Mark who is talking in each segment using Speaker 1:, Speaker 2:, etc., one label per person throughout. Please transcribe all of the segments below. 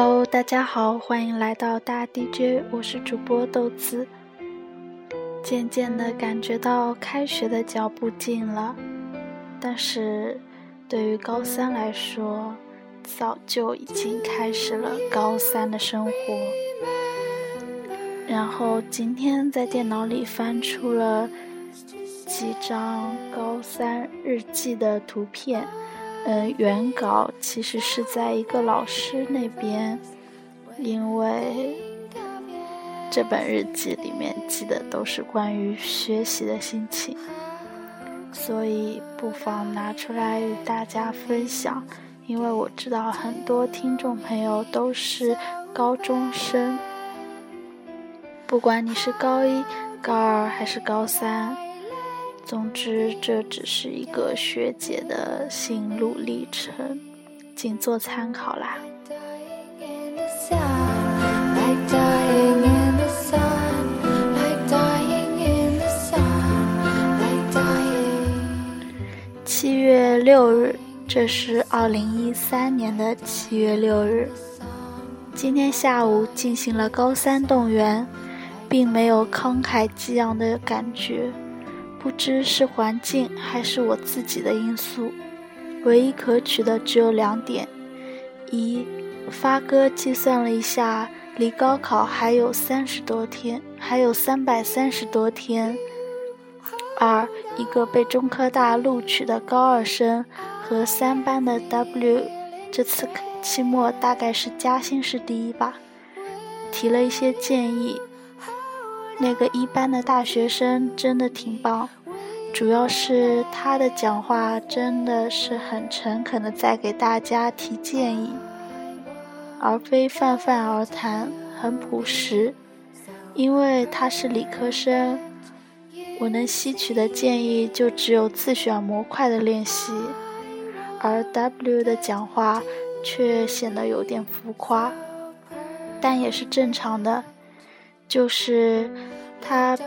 Speaker 1: Hello，大家好，欢迎来到大 DJ，我是主播豆子。渐渐的感觉到开学的脚步近了，但是对于高三来说，早就已经开始了高三的生活。然后今天在电脑里翻出了几张高三日记的图片。嗯，原稿其实是在一个老师那边，因为这本日记里面记的都是关于学习的心情，所以不妨拿出来与大家分享。因为我知道很多听众朋友都是高中生，不管你是高一、高二还是高三。总之，这只是一个学姐的心路历程，仅做参考啦。七月六日，这是二零一三年的七月六日。今天下午进行了高三动员，并没有慷慨激昂的感觉。不知是环境还是我自己的因素，唯一可取的只有两点：一，发哥计算了一下，离高考还有三十多天，还有三百三十多天；二，一个被中科大录取的高二生和三班的 W，这次期末大概是加薪是第一吧，提了一些建议。那个一班的大学生真的挺棒，主要是他的讲话真的是很诚恳的在给大家提建议，而非泛泛而谈，很朴实。因为他是理科生，我能吸取的建议就只有自选模块的练习，而 W 的讲话却显得有点浮夸，但也是正常的。就是他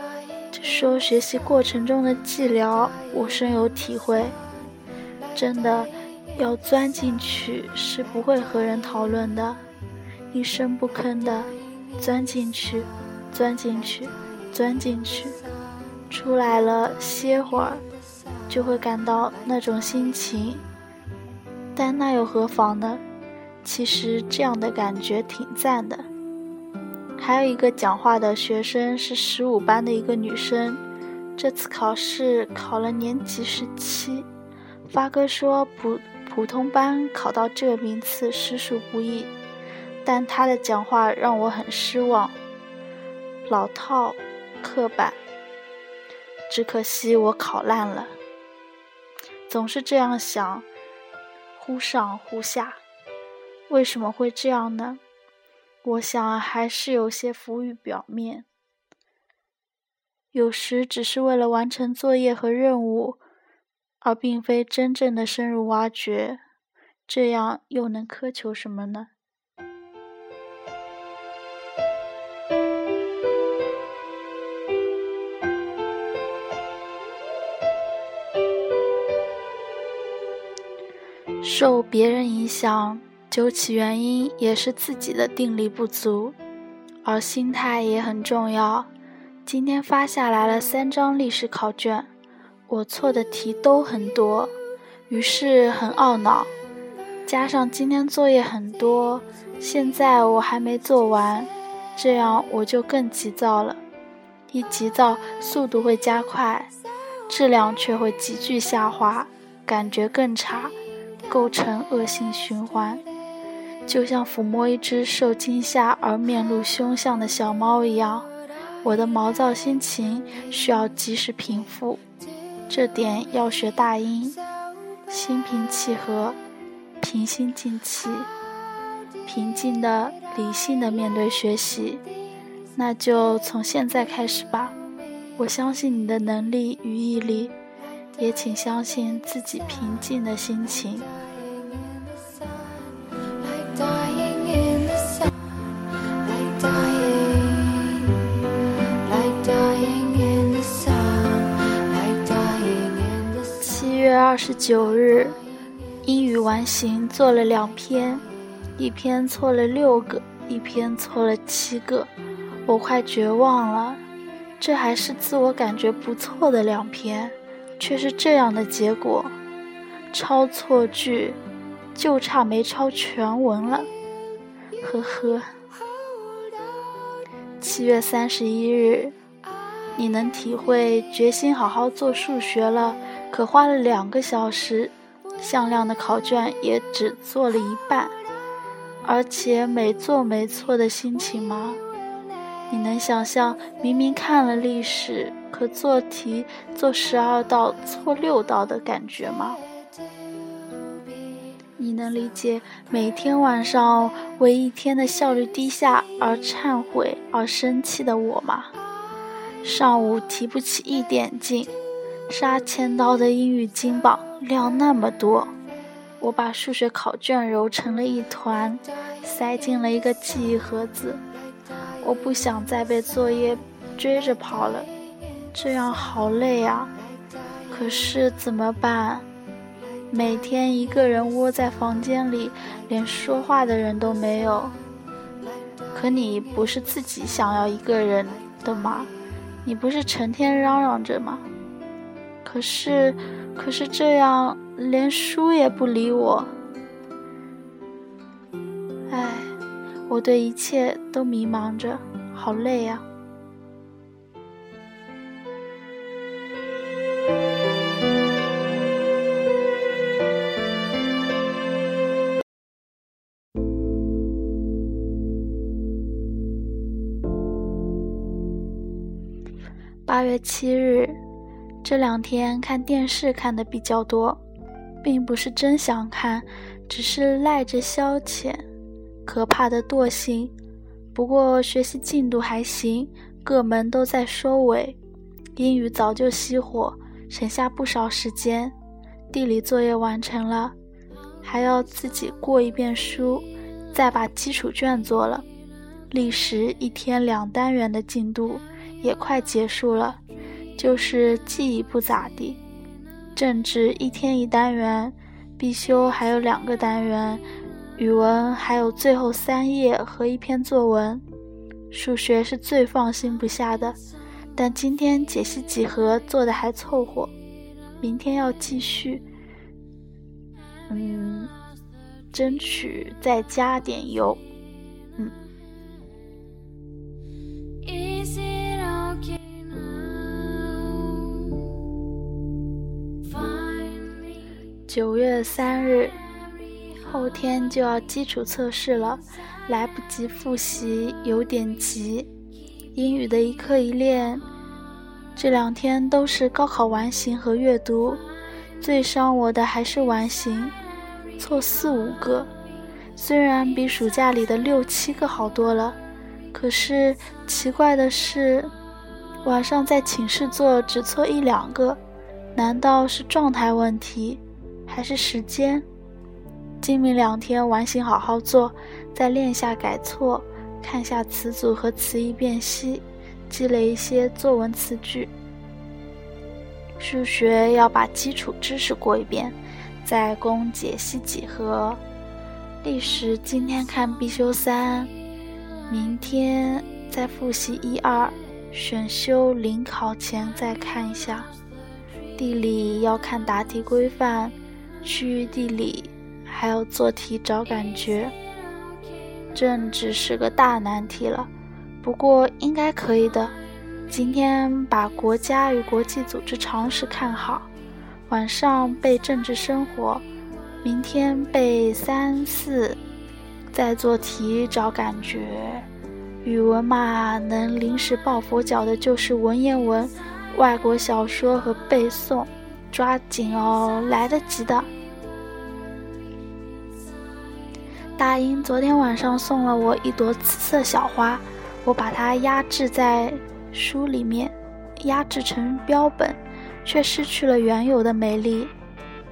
Speaker 1: 说学习过程中的寂寥，我深有体会。真的，要钻进去是不会和人讨论的，一声不吭的钻进去，钻进去，钻进去，出来了歇会儿，就会感到那种心情。但那又何妨呢？其实这样的感觉挺赞的。还有一个讲话的学生是十五班的一个女生，这次考试考了年级十七。发哥说普普通班考到这名次实属不易，但他的讲话让我很失望，老套、刻板。只可惜我考烂了，总是这样想，忽上忽下，为什么会这样呢？我想还是有些浮于表面，有时只是为了完成作业和任务，而并非真正的深入挖掘，这样又能苛求什么呢？受别人影响。究其原因，也是自己的定力不足，而心态也很重要。今天发下来了三张历史考卷，我错的题都很多，于是很懊恼。加上今天作业很多，现在我还没做完，这样我就更急躁了。一急躁，速度会加快，质量却会急剧下滑，感觉更差，构成恶性循环。就像抚摸一只受惊吓而面露凶相的小猫一样，我的毛躁心情需要及时平复，这点要学大音，心平气和，平心静气，平静的、理性的面对学习。那就从现在开始吧，我相信你的能力与毅力，也请相信自己平静的心情。九日，英语完形做了两篇，一篇错了六个，一篇错了七个，我快绝望了。这还是自我感觉不错的两篇，却是这样的结果，抄错句，就差没抄全文了。呵呵。七月三十一日，你能体会决心好好做数学了，可花了两个小时，向量的考卷也只做了一半，而且每做没错的心情吗？你能想象明明看了历史，可做题做十二道错六道的感觉吗？你能理解每天晚上为一天的效率低下而忏悔而生气的我吗？上午提不起一点劲，杀千刀的英语金榜量那么多，我把数学考卷揉成了一团，塞进了一个记忆盒子。我不想再被作业追着跑了，这样好累啊！可是怎么办？每天一个人窝在房间里，连说话的人都没有。可你不是自己想要一个人的吗？你不是成天嚷嚷着吗？可是，可是这样连书也不理我。唉，我对一切都迷茫着，好累啊。八月七日，这两天看电视看的比较多，并不是真想看，只是赖着消遣。可怕的惰性。不过学习进度还行，各门都在收尾。英语早就熄火，省下不少时间。地理作业完成了，还要自己过一遍书，再把基础卷做了。历时一天两单元的进度。也快结束了，就是记忆不咋地。政治一天一单元，必修还有两个单元，语文还有最后三页和一篇作文。数学是最放心不下的，但今天解析几何做的还凑合，明天要继续。嗯，争取再加点油。九月三日，后天就要基础测试了，来不及复习，有点急。英语的一课一练，这两天都是高考完形和阅读，最伤我的还是完形，错四五个。虽然比暑假里的六七个好多了，可是奇怪的是，晚上在寝室做只错一两个，难道是状态问题？还是时间，今明两天完形好好做，再练下改错，看下词组和词义辨析，积累一些作文词句。数学要把基础知识过一遍，再攻解析几何。历史今天看必修三，明天再复习一二，选修临考前再看一下。地理要看答题规范。区域地理，还要做题找感觉。政治是个大难题了，不过应该可以的。今天把国家与国际组织常识看好，晚上背政治生活，明天背三四，再做题找感觉。语文嘛，能临时抱佛脚的就是文言文、外国小说和背诵。抓紧哦，来得及的。大英昨天晚上送了我一朵紫色小花，我把它压制在书里面，压制成标本，却失去了原有的美丽。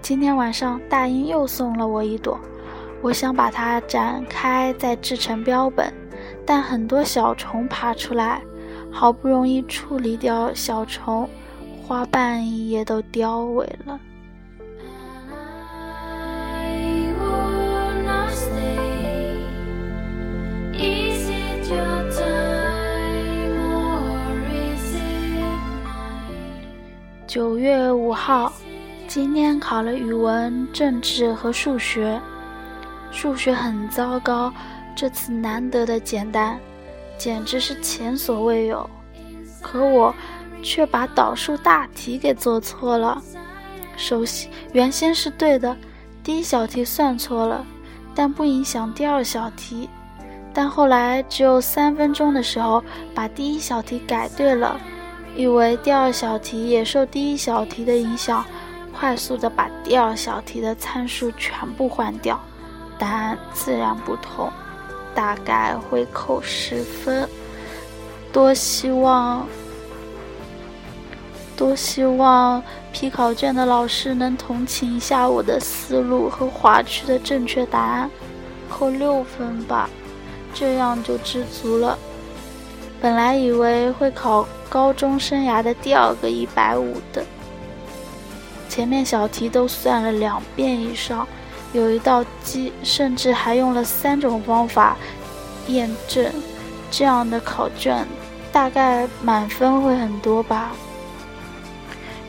Speaker 1: 今天晚上大英又送了我一朵，我想把它展开再制成标本，但很多小虫爬出来，好不容易处理掉小虫。花瓣也都凋萎了。九月五号，今天考了语文、政治和数学，数学很糟糕，这次难得的简单，简直是前所未有。可我却把导数大题给做错了。首先，原先是对的，第一小题算错了，但不影响第二小题。但后来只有三分钟的时候，把第一小题改对了，以为第二小题也受第一小题的影响，快速的把第二小题的参数全部换掉，答案自然不同，大概会扣十分。多希望。多希望批考卷的老师能同情一下我的思路和划区的正确答案，扣六分吧，这样就知足了。本来以为会考高中生涯的第二个一百五的，前面小题都算了两遍以上，有一道题甚至还用了三种方法验证，这样的考卷大概满分会很多吧。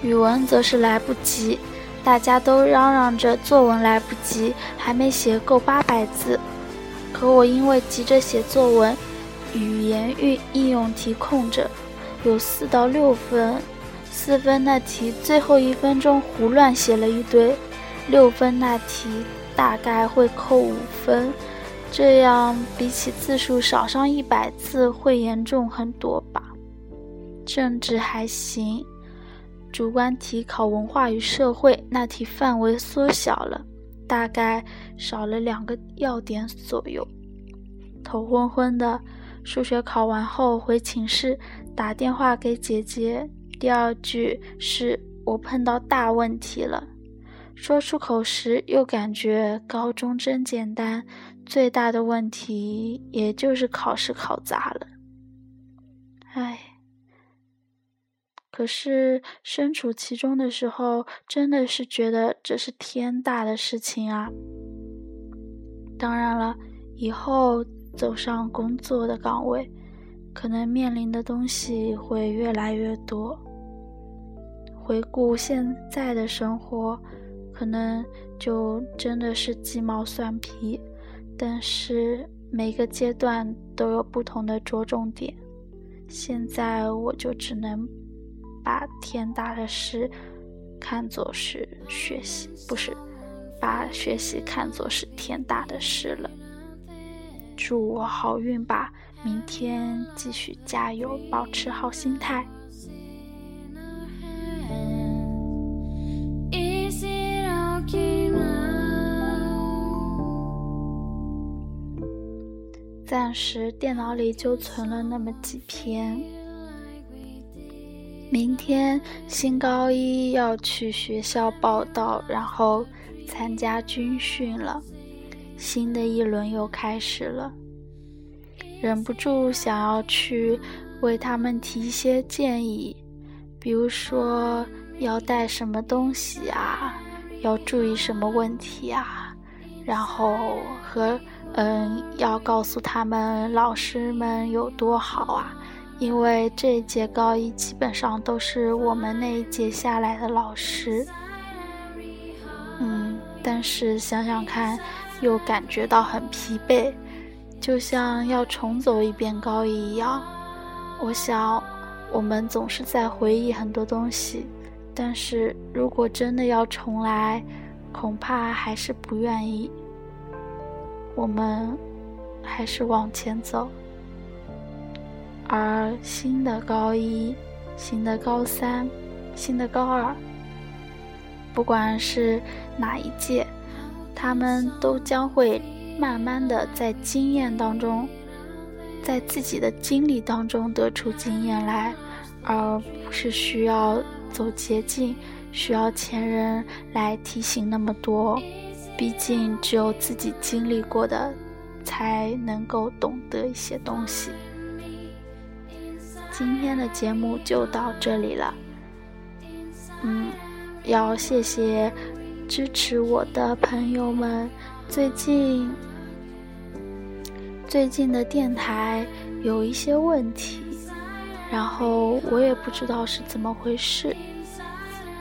Speaker 1: 语文则是来不及，大家都嚷嚷着作文来不及，还没写够八百字。可我因为急着写作文，语言运应用题空着，有四到六分。四分那题最后一分钟胡乱写了一堆，六分那题大概会扣五分。这样比起字数少上一百字会严重很多吧？政治还行。主观题考文化与社会，那题范围缩小了，大概少了两个要点左右。头昏昏的，数学考完后回寝室打电话给姐姐，第二句是我碰到大问题了。说出口时又感觉高中真简单，最大的问题也就是考试考砸了。唉。可是身处其中的时候，真的是觉得这是天大的事情啊！当然了，以后走上工作的岗位，可能面临的东西会越来越多。回顾现在的生活，可能就真的是鸡毛蒜皮，但是每个阶段都有不同的着重点。现在我就只能。把天大的事看作是学习，不是把学习看作是天大的事了。祝我好运吧，明天继续加油，保持好心态。暂时电脑里就存了那么几篇。明天新高一要去学校报道，然后参加军训了，新的一轮又开始了。忍不住想要去为他们提一些建议，比如说要带什么东西啊，要注意什么问题啊，然后和嗯，要告诉他们老师们有多好啊。因为这一届高一基本上都是我们那一届下来的老师，嗯，但是想想看，又感觉到很疲惫，就像要重走一遍高一一样。我想，我们总是在回忆很多东西，但是如果真的要重来，恐怕还是不愿意。我们还是往前走。而新的高一、新的高三、新的高二，不管是哪一届，他们都将会慢慢的在经验当中，在自己的经历当中得出经验来，而不是需要走捷径，需要前人来提醒那么多。毕竟，只有自己经历过的，才能够懂得一些东西。今天的节目就到这里了，嗯，要谢谢支持我的朋友们。最近最近的电台有一些问题，然后我也不知道是怎么回事，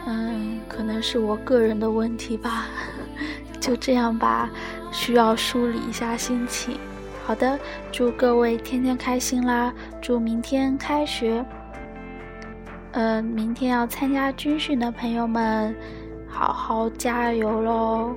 Speaker 1: 嗯，可能是我个人的问题吧。就这样吧，需要梳理一下心情。好的，祝各位天天开心啦！祝明天开学，嗯，明天要参加军训的朋友们，好好加油喽！